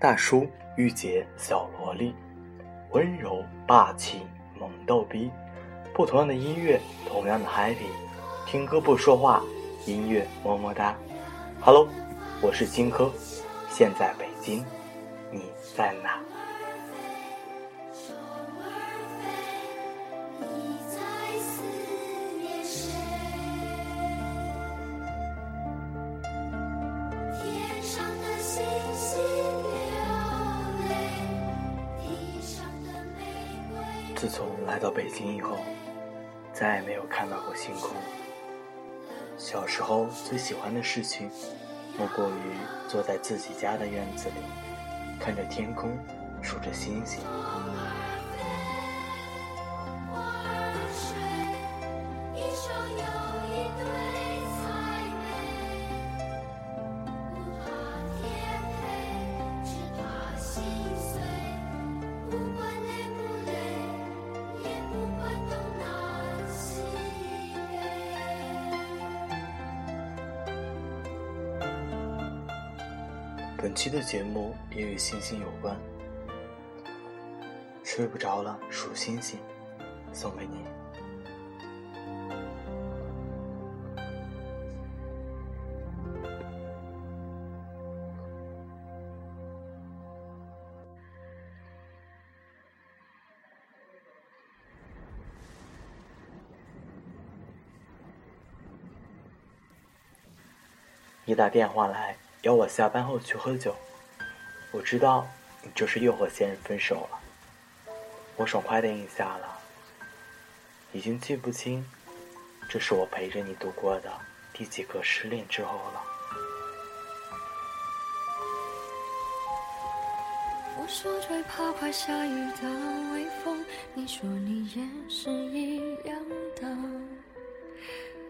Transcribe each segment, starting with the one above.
大叔御姐小萝莉，温柔霸气萌逗逼，不同样的音乐，同样的 happy，听歌不说话，音乐么么哒。Hello，我是荆轲，现在北京，你在哪？到北京以后，再也没有看到过星空。小时候最喜欢的事情，莫过于坐在自己家的院子里，看着天空，数着星星。节目也与星星有关，睡不着了数星星，送给你。你打电话来。邀我下班后去喝酒，我知道你就是又和现任分手了。我爽快的应下了，已经记不清这是我陪着你度过的第几个失恋之后了。我说最怕快下雨的微风，你说你也是一样的。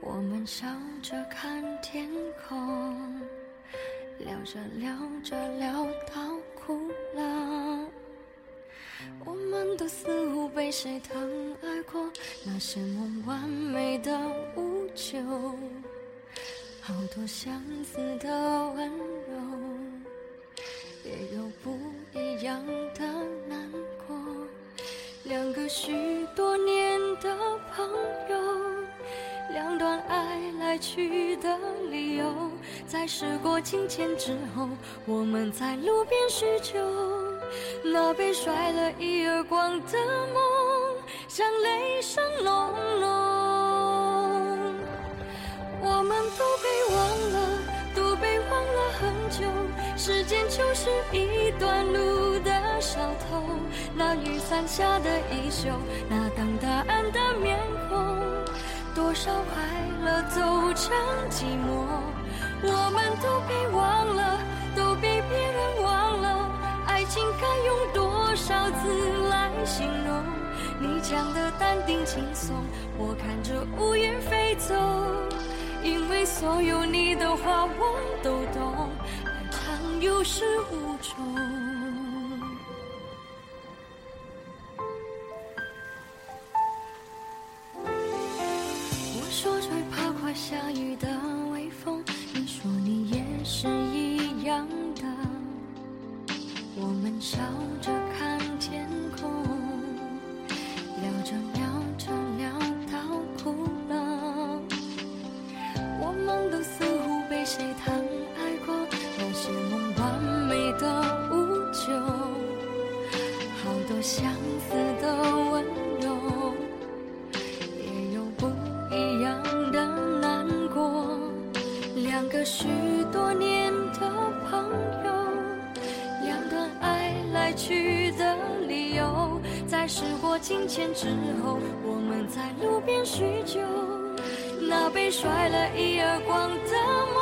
我们笑着看天空。聊着聊着聊到哭了，我们都似乎被谁疼爱过，那些梦完美的无救，好多相似的温柔，也有不一样的难过，两个许多年的朋友。两段爱来去的理由，在时过境迁之后，我们在路边叙旧。那被甩了一耳光的梦，像雷声隆隆。我们都被忘了，都被忘了很久。时间就是一段路的小偷，那雨伞下的衣袖，那等答案的面孔。多少快乐走成寂寞，我们都被忘了，都被别人忘了。爱情该用多少字来形容？你讲的淡定轻松，我看着乌云飞走。因为所有你的话我都懂，爱长有始无终。样的。我们笑着看天空，聊着聊着聊到哭了。我们都似乎被谁疼爱过，那些梦完美的无救，好多相似的温柔，也有不一样的难过。两个朋友，两段爱来去的理由，在时过境迁之后，我们在路边叙旧。那被甩了一耳光的梦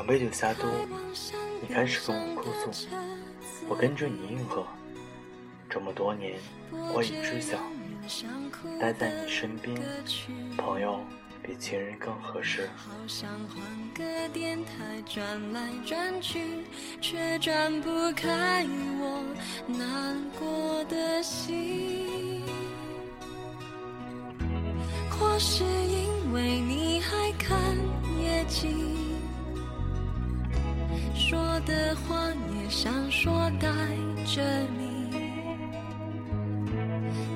两杯酒下肚，你开始跟我哭诉，我跟着你应和。这么多年，我已知晓，待在你身边，朋友比情人更合适。或是因为你还看夜景，的话也想说带着你。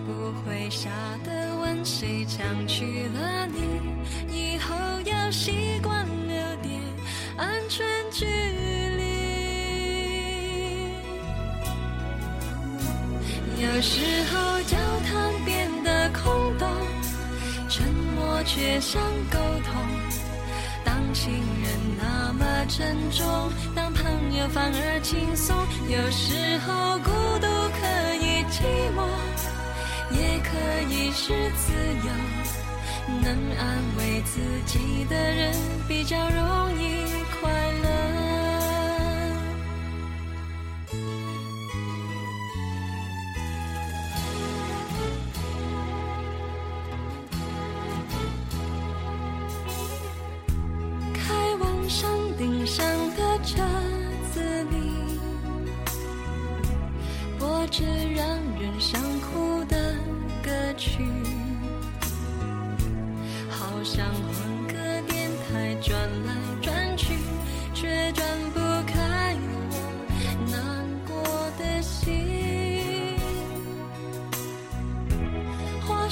不会傻的问谁抢去了你，以后要习惯留点安全距离。有时候交谈变得空洞，沉默却像沟通。当情人那么沉重，当朋友反而轻松。有时候孤独可以寂寞。也可以是自由，能安慰自己的人比较容易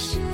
是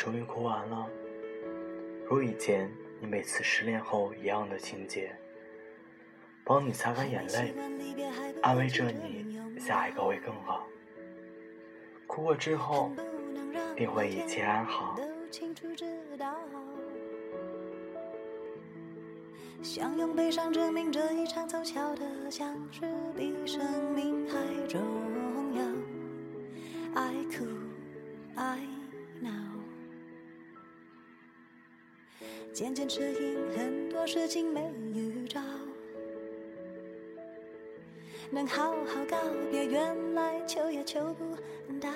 终于哭完了。如以前你每次失恋后一样的情节，帮你擦干眼泪，安慰着你下一个会更好。哭过之后，定会一切安好。想用悲伤证明这一场凑巧的相识比生命还重要。渐渐适应很多事情没预兆，能好好告别，原来求也求不到。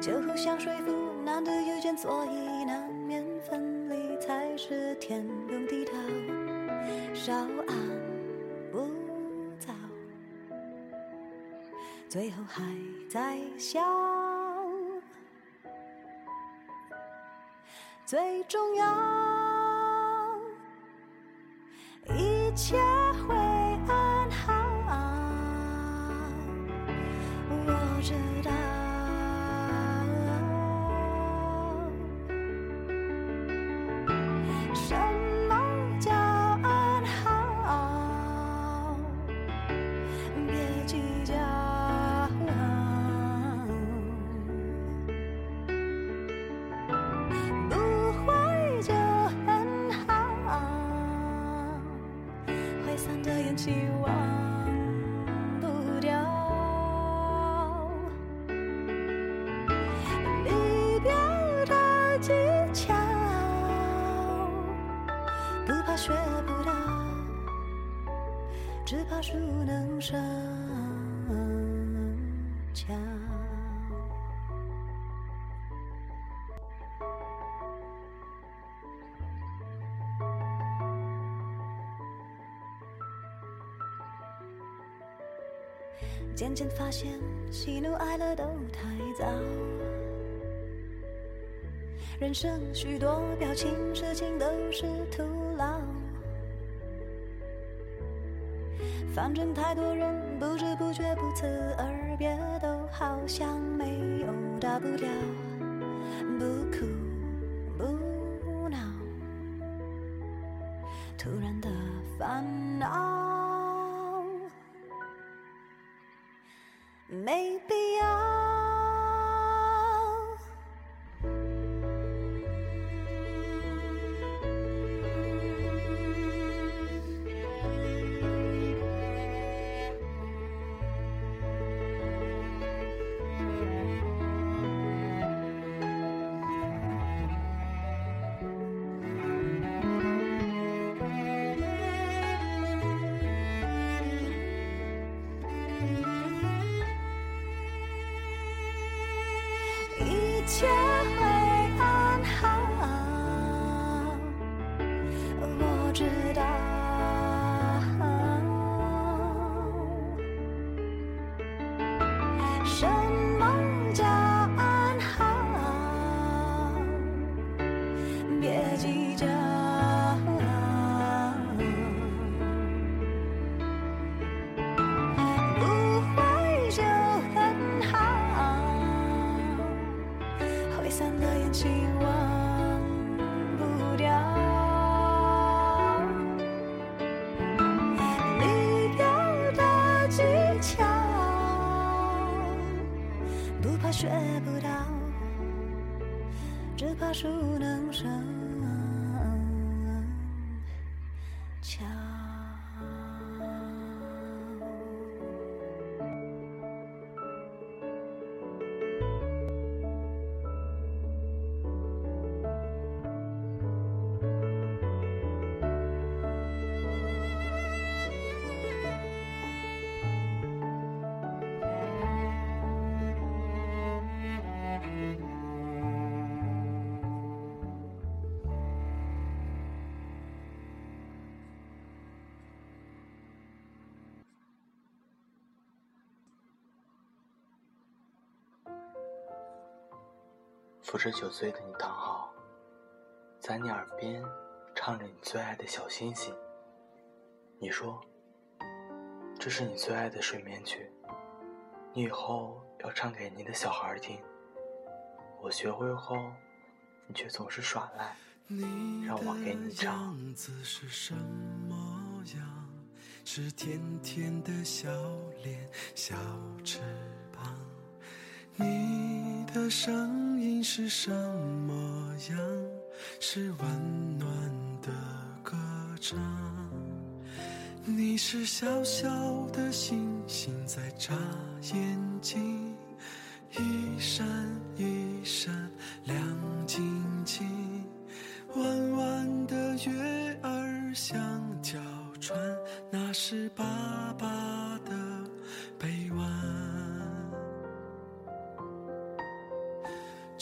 就互相说服，难得遇见，所以难免分离，才是天公地道，稍安勿躁，最后还在笑。最重要，一切散的烟气忘不掉，离别的技巧，不怕学不到，只怕熟能生。渐渐发现，喜怒哀乐都太早。人生许多表情、事情都是徒劳。反正太多人不知不觉不辞而别，都好像没有大不了。不哭切学不到，只怕熟能生。扶着酒醉的你躺好，在你耳边唱着你最爱的小星星。你说，这是你最爱的睡眠曲，你以后要唱给你的小孩听。我学会后，你却总是耍赖，让我给你唱。是甜甜的笑脸，小翅膀。你的声音是什么样？是温暖的歌唱。你是小小的星星在眨眼睛，一闪一闪亮晶晶。弯弯的月儿像条船。那是爸爸的臂弯。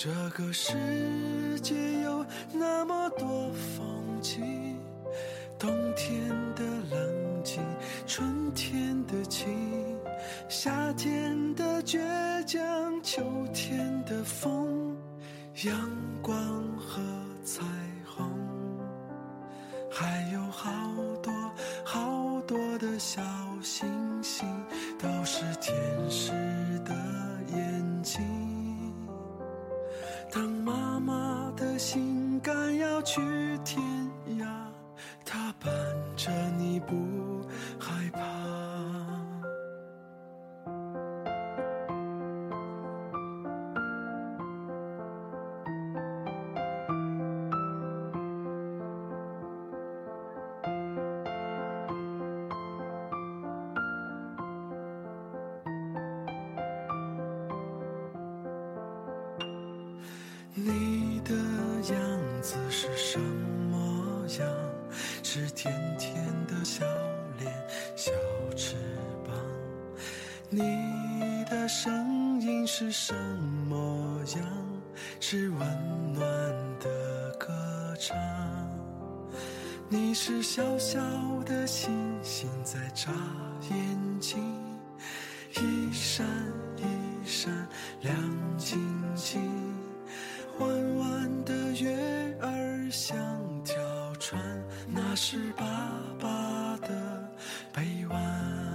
这个世界有那么多风景，冬天的冷静，春天的情，夏天的倔强，秋天的风，阳光和彩虹，还有好多好。多的小星星都是天使的眼睛。你的声音是什么样？是温暖的歌唱。你是小小的星星在眨眼睛，一闪一闪亮晶晶。弯弯的月儿像条船，那是爸爸的臂弯。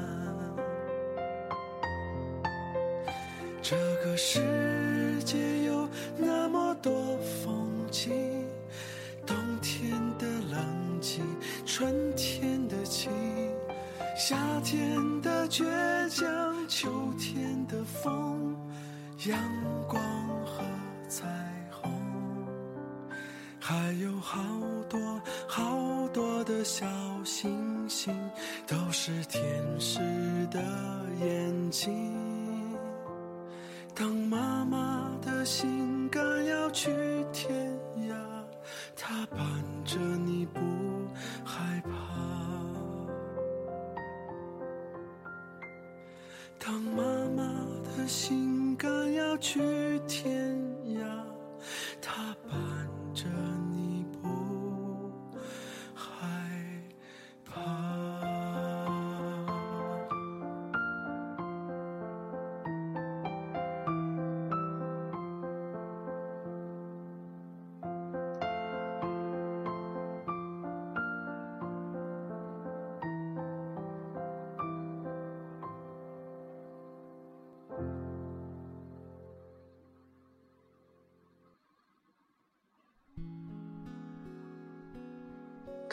世界有那么多风景，冬天的冷静，春天的情，夏天的倔强，秋天的风，阳光和彩虹。还有好多好多的小星星，都是天使的眼睛。当妈妈的心肝要去天涯，她伴着你不害怕。当妈妈的心肝要去天涯，她伴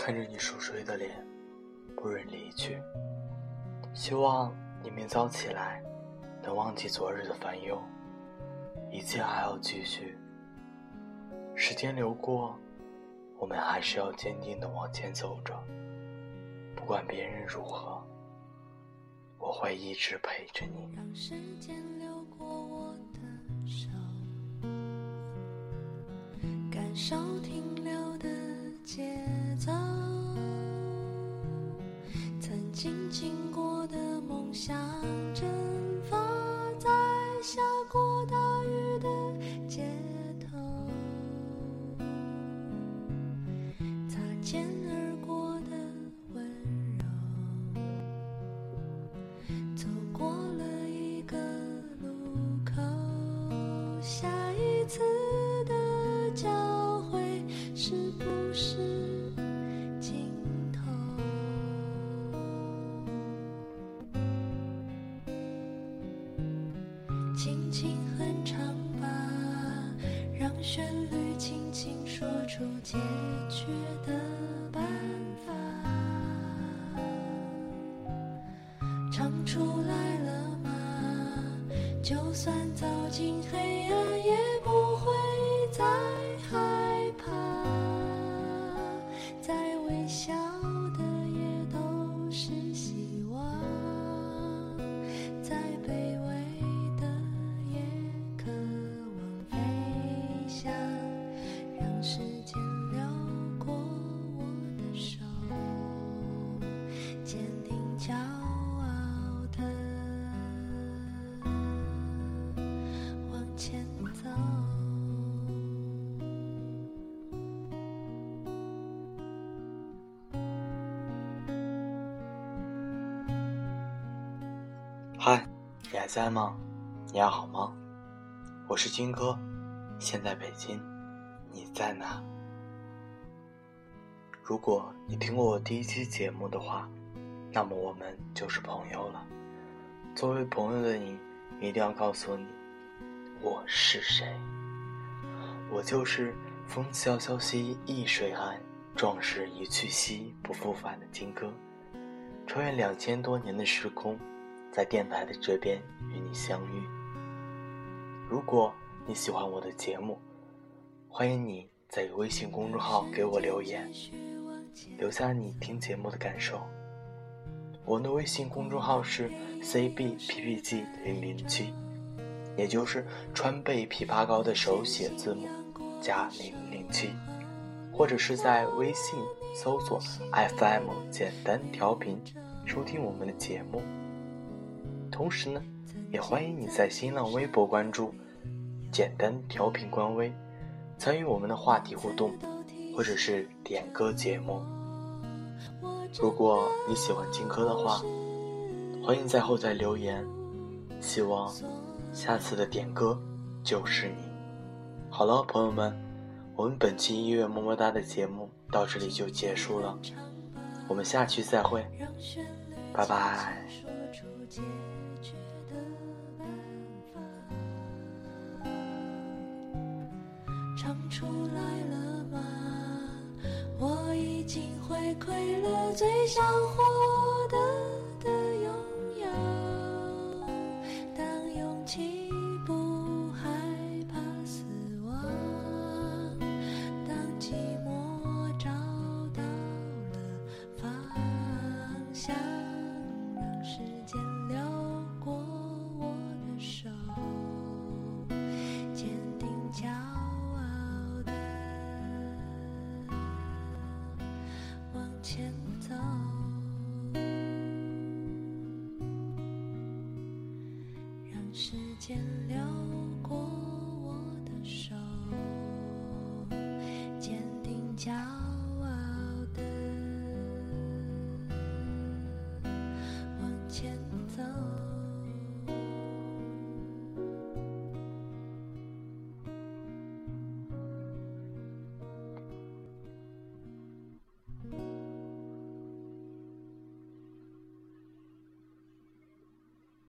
看着你熟睡的脸，不忍离去。希望你明早起来，能忘记昨日的烦忧，一切还要继续。时间流过，我们还是要坚定的往前走着。不管别人如何，我会一直陪着你。让时间流过我的手，感受停经过的梦想，情很长吧，让旋律轻轻说出解决的办法。唱出来了吗？就算走进黑暗，也。还在吗？你还好吗？我是金哥，现在北京，你在哪？如果你听过我第一期节目的话，那么我们就是朋友了。作为朋友的你，一定要告诉你，我是谁。我就是风萧萧兮易水寒，壮士一去兮不复返的金哥。穿越两千多年的时空，在电台的这边与你相遇。如果你喜欢我的节目，欢迎你在微信公众号给我留言，留下你听节目的感受。我的微信公众号是 cbppg 零零七，也就是川贝枇杷膏的手写字母加零零七，或者是在微信搜索 FM 简单调频收听我们的节目。同时呢，也欢迎你在新浪微博关注“简单调频”官微，参与我们的话题互动，或者是点歌节目。如果你喜欢金科的话，欢迎在后台留言。希望下次的点歌就是你。好了，朋友们，我们本期音乐么么哒的节目到这里就结束了，我们下期再会，拜拜。唱出来了吗？我已经回馈了最想获得的前走。让时间流过我的手，坚定脚。